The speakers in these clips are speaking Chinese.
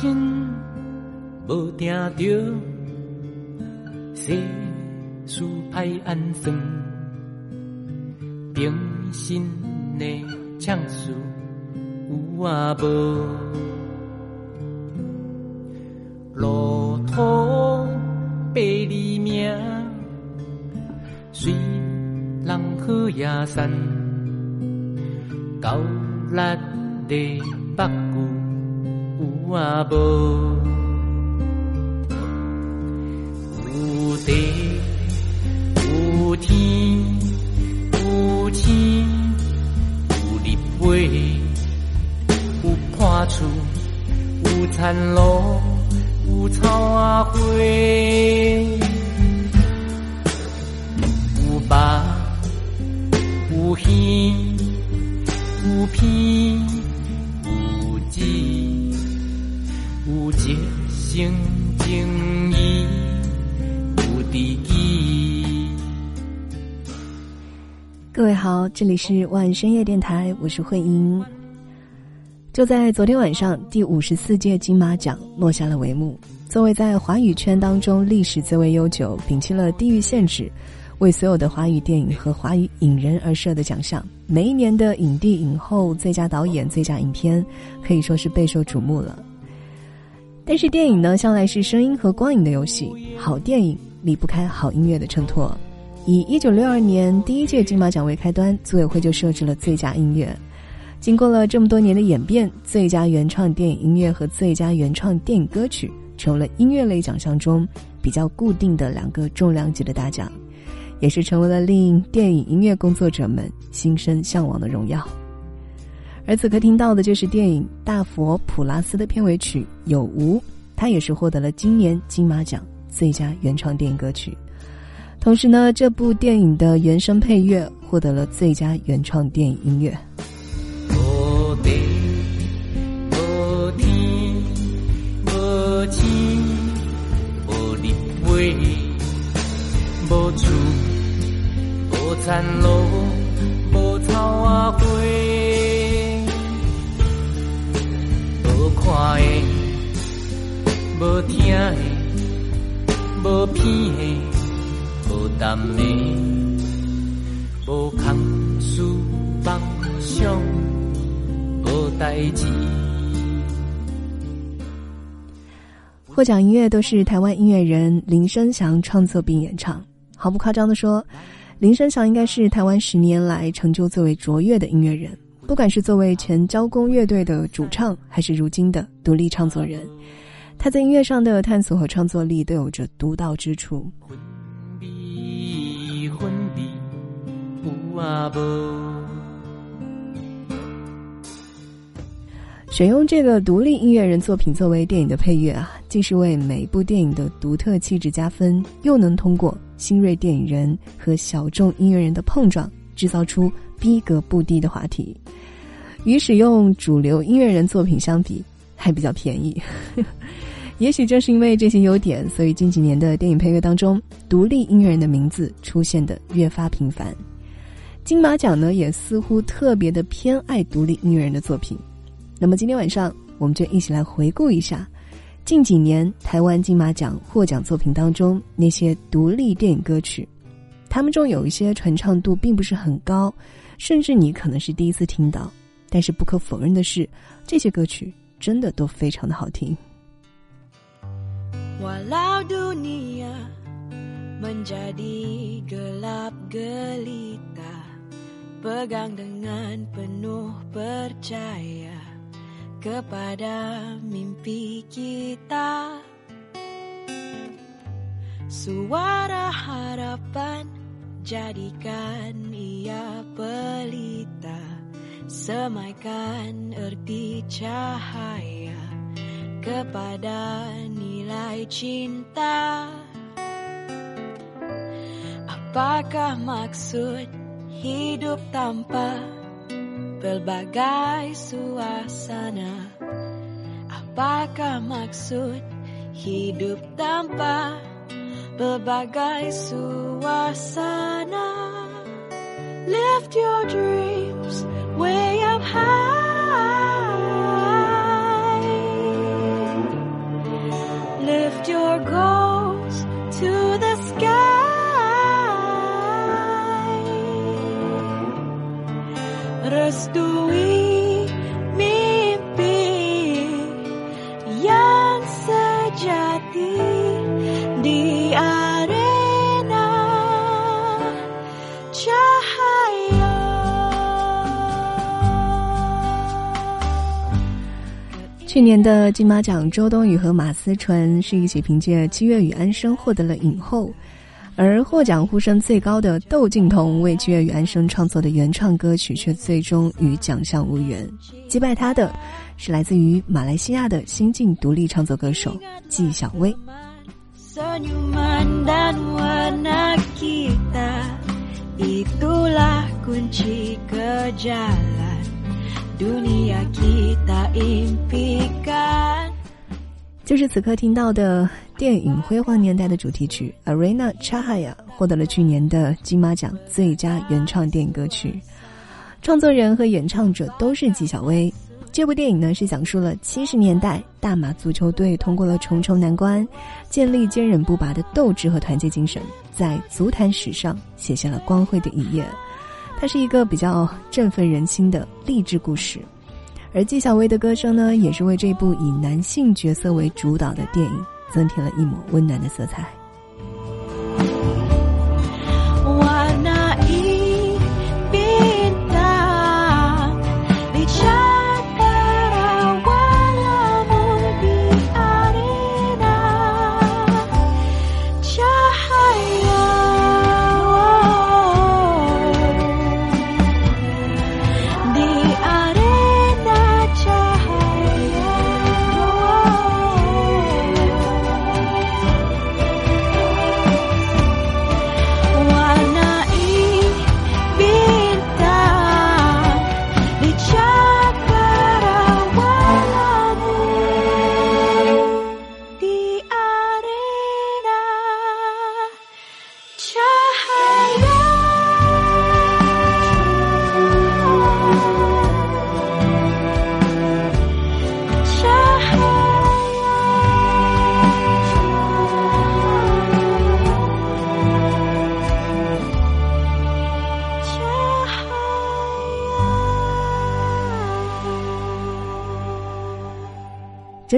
心无定着，世事歹安算，平心的唱事有啊无？路途百里命，随人好也散，高力的北有啊无？有地有天有星有日月有破厝有田路有草花，这里是万深夜电台，我是慧英。就在昨天晚上，第五十四届金马奖落下了帷幕。作为在华语圈当中历史最为悠久、摒弃了地域限制，为所有的华语电影和华语影人而设的奖项，每一年的影帝、影后、最佳导演、最佳影片，可以说是备受瞩目了。但是电影呢，向来是声音和光影的游戏，好电影离不开好音乐的衬托。以一九六二年第一届金马奖为开端，组委会就设置了最佳音乐。经过了这么多年的演变，最佳原创电影音乐和最佳原创电影歌曲成为了音乐类奖项中比较固定的两个重量级的大奖，也是成为了令电影音乐工作者们心生向往的荣耀。而此刻听到的就是电影《大佛普拉斯》的片尾曲《有无》，它也是获得了今年金马奖最佳原创电影歌曲。同时呢，这部电影的原声配乐获得了最佳原创电影音乐。无地无天无星无日月无厝无田路无草啊花，无看的无听的无片的淡的无空思梦想。获奖音乐都是台湾音乐人林生祥创作并演唱。毫不夸张的说，林生祥应该是台湾十年来成就最为卓越的音乐人。不管是作为前交工乐队的主唱，还是如今的独立创作人，他在音乐上的探索和创作力都有着独到之处。选用这个独立音乐人作品作为电影的配乐啊，既是为每部电影的独特气质加分，又能通过新锐电影人和小众音乐人的碰撞，制造出逼格不低的话题。与使用主流音乐人作品相比，还比较便宜。也许正是因为这些优点，所以近几年的电影配乐当中，独立音乐人的名字出现的越发频繁。金马奖呢，也似乎特别的偏爱独立音乐人的作品。那么今天晚上，我们就一起来回顾一下近几年台湾金马奖获奖作品当中那些独立电影歌曲。他们中有一些传唱度并不是很高，甚至你可能是第一次听到。但是不可否认的是，这些歌曲真的都非常的好听。Walau dunia menjadi gelap gelita, pegang dengan penuh percaya kepada mimpi kita. Suara harapan jadikan ia pelita, semaikan erti cahaya kepada nilai cinta. Apakah maksud hidup tanpa pelbagai suasana? Apakah maksud hidup tanpa pelbagai suasana? Lift your dreams way up high. Restui mimpi yang sejati di arena cahaya. 去年的金马奖，周冬雨和马思纯是一起凭借《七月与安生》获得了影后。而获奖呼声最高的窦靖童为《七月与安生》创作的原创歌曲，却最终与奖项无缘。击败他的，是来自于马来西亚的新晋独立创作歌手纪晓薇。就是此刻听到的电影《辉煌年代》的主题曲《Arena Chahaya》获得了去年的金马奖最佳原创电影歌曲，创作人和演唱者都是纪晓薇。这部电影呢是讲述了七十年代大马足球队通过了重重难关，建立坚韧不拔的斗志和团结精神，在足坛史上写下了光辉的一页。它是一个比较振奋人心的励志故事。而纪晓薇的歌声呢，也是为这部以男性角色为主导的电影增添了一抹温暖的色彩。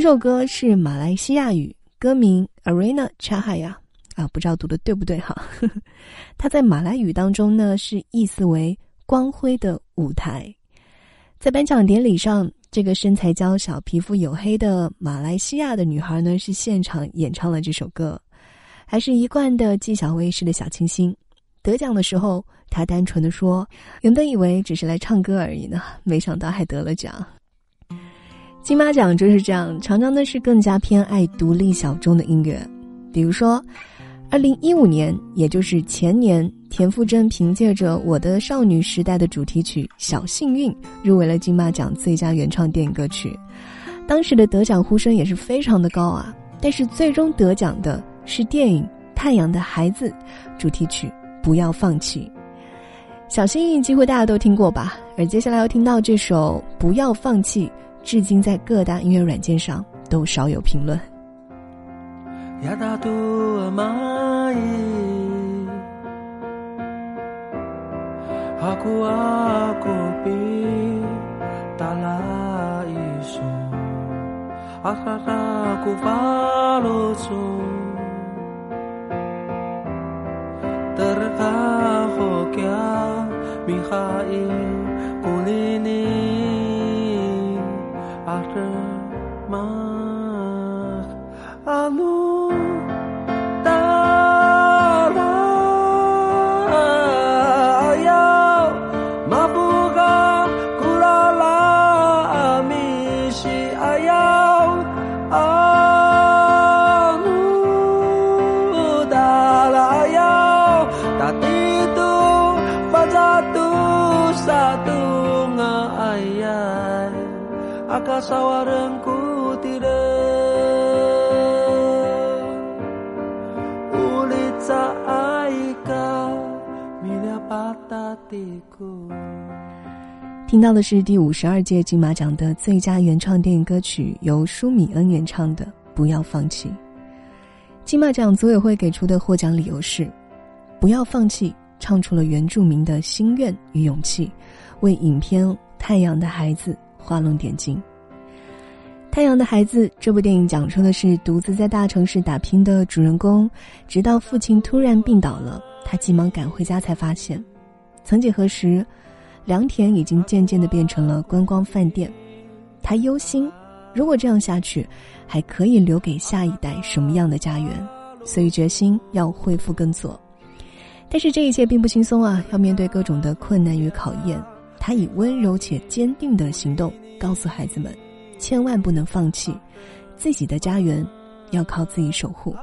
这首歌是马来西亚语，歌名 Arena Cahaya 啊，不知道读的对不对哈。它在马来语当中呢，是意思为光辉的舞台。在颁奖典礼上，这个身材娇小、皮肤黝黑的马来西亚的女孩呢，是现场演唱了这首歌，还是一贯的纪晓薇式的小清新。得奖的时候，她单纯的说：“原本以为只是来唱歌而已呢，没想到还得了奖。”金马奖就是这样，常常呢是更加偏爱独立小众的音乐，比如说，二零一五年，也就是前年，田馥甄凭借着《我的少女时代》的主题曲《小幸运》入围了金马奖最佳原创电影歌曲，当时的得奖呼声也是非常的高啊。但是最终得奖的是电影《太阳的孩子》主题曲《不要放弃》。小幸运几乎大家都听过吧？而接下来要听到这首《不要放弃》。至今在各大音乐软件上都少有评论。Yata tua mai 听到的是第五十二届金马奖的最佳原创电影歌曲，由舒米恩演唱的《不要放弃》。金马奖组委会给出的获奖理由是：不要放弃，唱出了原住民的心愿与勇气，为影片《太阳的孩子》画龙点睛。《太阳的孩子》这部电影讲述的是独自在大城市打拼的主人公，直到父亲突然病倒了，他急忙赶回家，才发现，曾几何时，良田已经渐渐的变成了观光饭店。他忧心，如果这样下去，还可以留给下一代什么样的家园？所以决心要恢复耕作。但是这一切并不轻松啊，要面对各种的困难与考验。他以温柔且坚定的行动告诉孩子们，千万不能放弃，自己的家园要靠自己守护。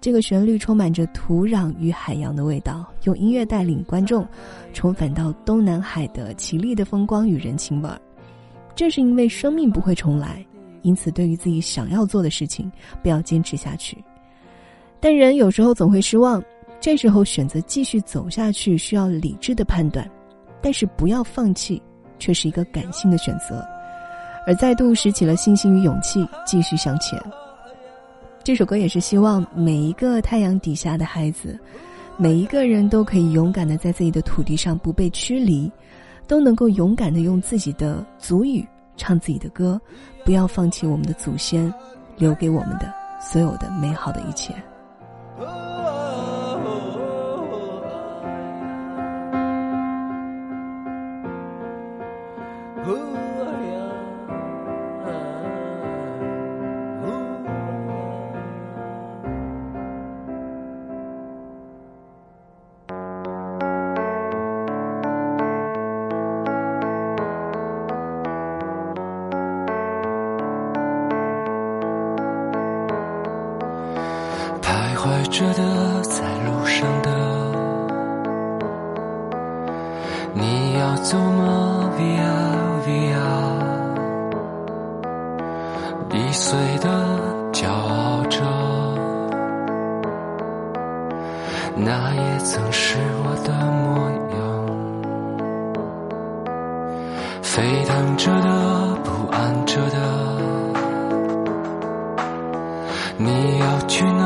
这个旋律充满着土壤与海洋的味道，用音乐带领观众重返到东南海的绮丽的风光与人情味儿。正是因为生命不会重来，因此对于自己想要做的事情，不要坚持下去。但人有时候总会失望，这时候选择继续走下去需要理智的判断，但是不要放弃，却是一个感性的选择，而再度拾起了信心与勇气，继续向前。这首歌也是希望每一个太阳底下的孩子，每一个人都可以勇敢的在自己的土地上不被驱离，都能够勇敢的用自己的足语唱自己的歌，不要放弃我们的祖先留给我们的所有的美好的一切。骄傲着，那也曾是我的模样。沸腾着的，不安着的。你要去哪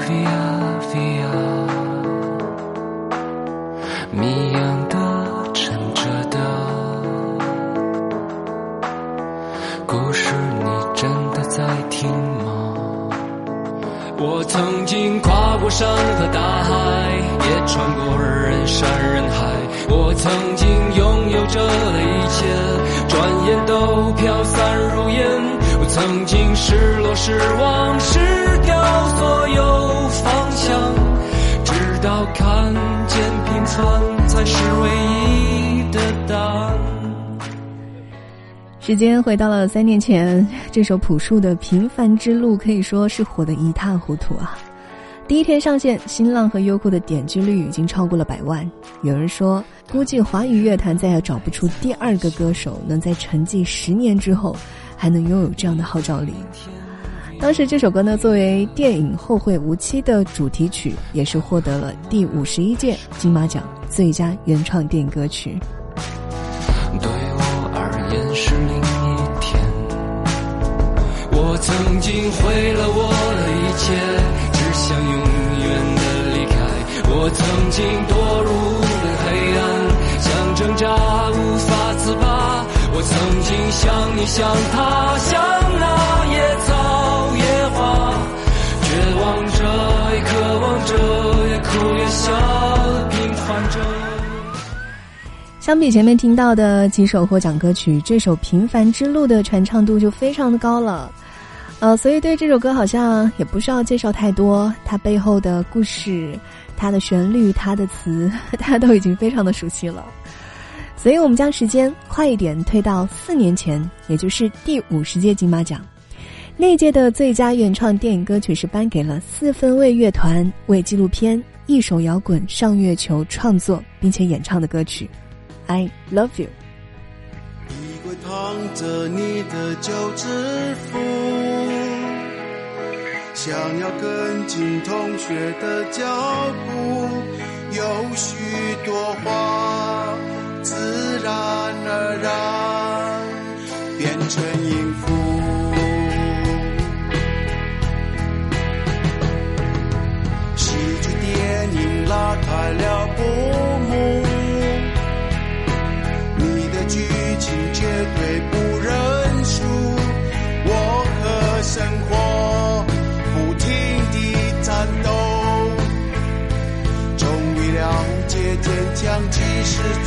？Via Via，山和大海，也穿过人山人海。我曾经拥有着的一切，转眼都飘散如烟。我曾经失落、失望、失掉所有方向，直到看见平凡才是唯一的答案。时间回到了三年前，这首朴树的《平凡之路》可以说是火得一塌糊涂啊！第一天上线，新浪和优酷的点击率已经超过了百万。有人说，估计华语乐坛再也找不出第二个歌手能在沉寂十年之后，还能拥有这样的号召力。当时这首歌呢，作为电影《后会无期》的主题曲，也是获得了第五十一届金马奖最佳原创电影歌曲。对我而言是另一天。我曾经毁了我经堕入了黑暗，想挣扎无法自拔。我曾经像你，像他，像那野草野花，绝望着，也渴望着，也哭也笑，平凡着。相比前面听到的几首获奖歌曲，这首《平凡之路》的传唱度就非常的高了。呃，所以对这首歌好像也不需要介绍太多，它背后的故事、它的旋律、它的词，大家都已经非常的熟悉了。所以我们将时间快一点推到四年前，也就是第五十届金马奖。那届的最佳原创电影歌曲是颁给了四分卫乐团为纪录片《一首摇滚上月球》创作并且演唱的歌曲《I Love You》。衣柜躺着你的旧制服，想要跟进同学的脚步，有许多话自然而然变成音符。喜剧电影拉开了布幕。你的剧情绝对不强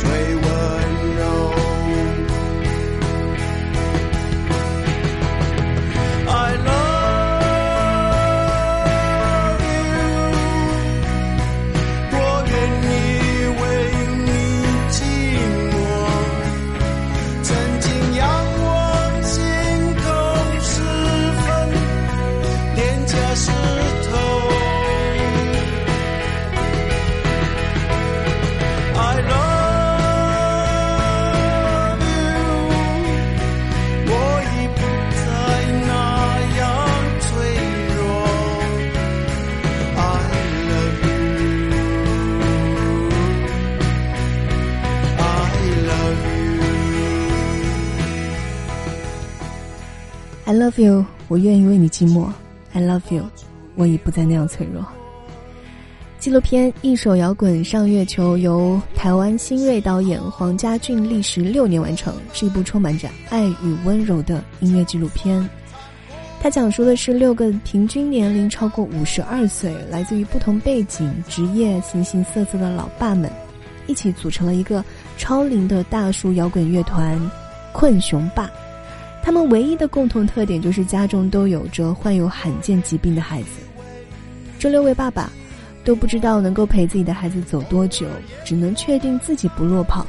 love you，我愿意为你寂寞。I love you，我已不再那样脆弱。纪录片《一手摇滚上月球》由台湾新锐导演黄家俊历时六年完成，是一部充满着爱与温柔的音乐纪录片。它讲述的是六个平均年龄超过五十二岁、来自于不同背景、职业、形形色色的老爸们，一起组成了一个超龄的大叔摇滚乐团——困熊爸。他们唯一的共同特点就是家中都有着患有罕见疾病的孩子。这六位爸爸都不知道能够陪自己的孩子走多久，只能确定自己不落跑。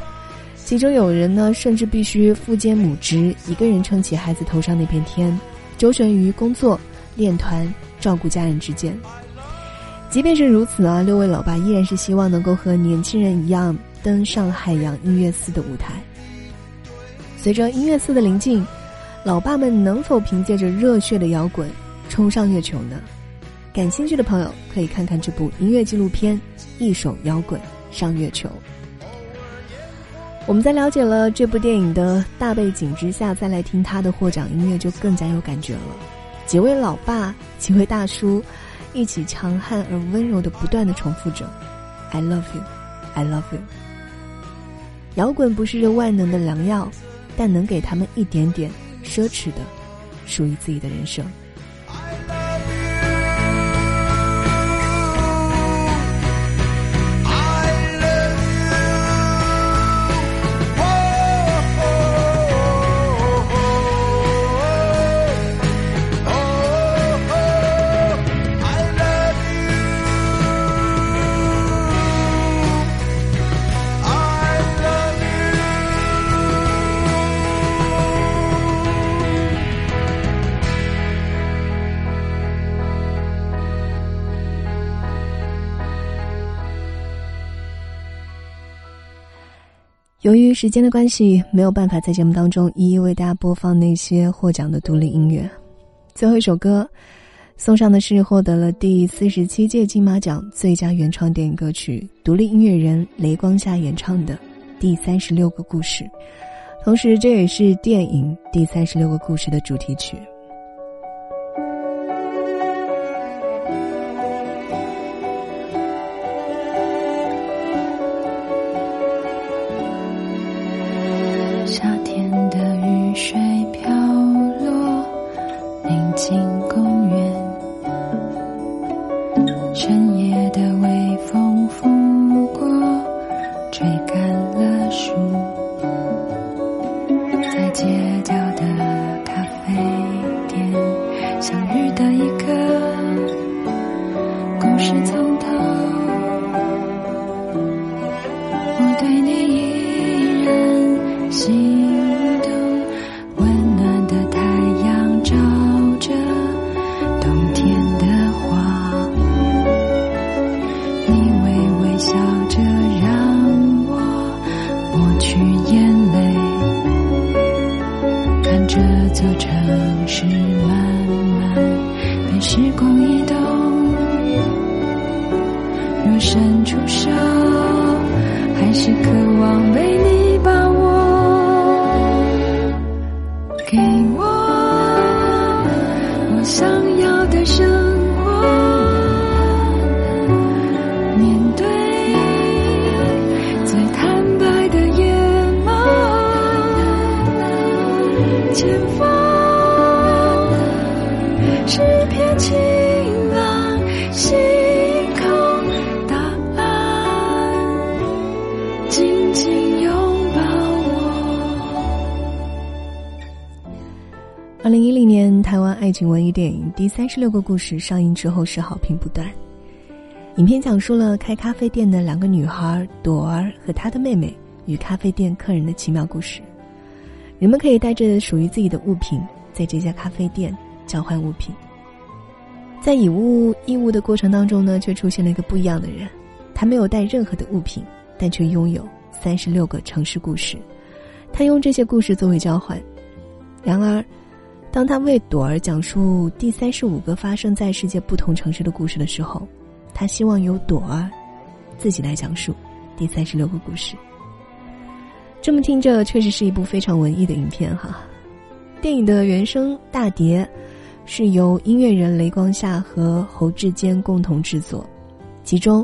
其中有人呢，甚至必须父兼母职，一个人撑起孩子头上那片天，周旋于工作、练团、照顾家人之间。即便是如此啊，六位老爸依然是希望能够和年轻人一样登上海洋音乐四的舞台。随着音乐四的临近，老爸们能否凭借着热血的摇滚冲上月球呢？感兴趣的朋友可以看看这部音乐纪录片《一手摇滚上月球》。我们在了解了这部电影的大背景之下，再来听他的获奖音乐，就更加有感觉了。几位老爸，几位大叔，一起强悍而温柔的不断的重复着 “I love you, I love you”。摇滚不是万能的良药，但能给他们一点点奢侈的、属于自己的人生。由于时间的关系，没有办法在节目当中一一为大家播放那些获奖的独立音乐。最后一首歌，送上的是获得了第四十七届金马奖最佳原创电影歌曲，独立音乐人雷光夏演唱的《第三十六个故事》，同时这也是电影《第三十六个故事》的主题曲。吹干了树是渴望被电影《第三十六个故事》上映之后是好评不断。影片讲述了开咖啡店的两个女孩朵儿和她的妹妹与咖啡店客人的奇妙故事。人们可以带着属于自己的物品，在这家咖啡店交换物品。在以物易物的过程当中呢，却出现了一个不一样的人，他没有带任何的物品，但却拥有三十六个城市故事。他用这些故事作为交换。然而，当他为朵儿讲述第三十五个发生在世界不同城市的故事的时候，他希望由朵儿自己来讲述第三十六个故事。这么听着，确实是一部非常文艺的影片哈。电影的原声大碟是由音乐人雷光夏和侯志坚共同制作，其中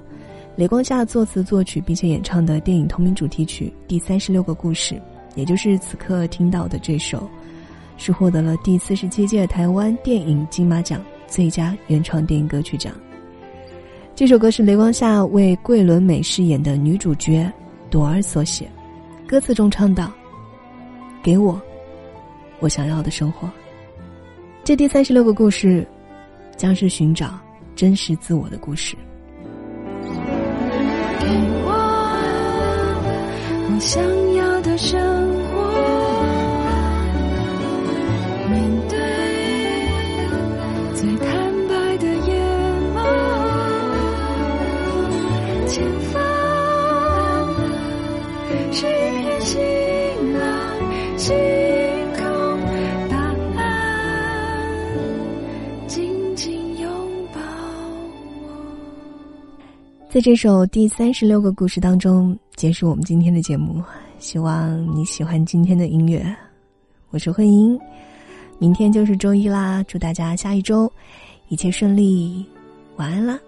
雷光夏作词作曲并且演唱的电影同名主题曲《第三十六个故事》，也就是此刻听到的这首。是获得了第四十七届台湾电影金马奖最佳原创电影歌曲奖。这首歌是雷光夏为桂纶镁饰演的女主角朵儿所写，歌词中唱道：“给我我想要的生活。”这第三十六个故事，将是寻找真实自我的故事。给我我想要的生在这首第三十六个故事当中，结束我们今天的节目。希望你喜欢今天的音乐。我是慧英，明天就是周一啦，祝大家下一周一切顺利，晚安啦。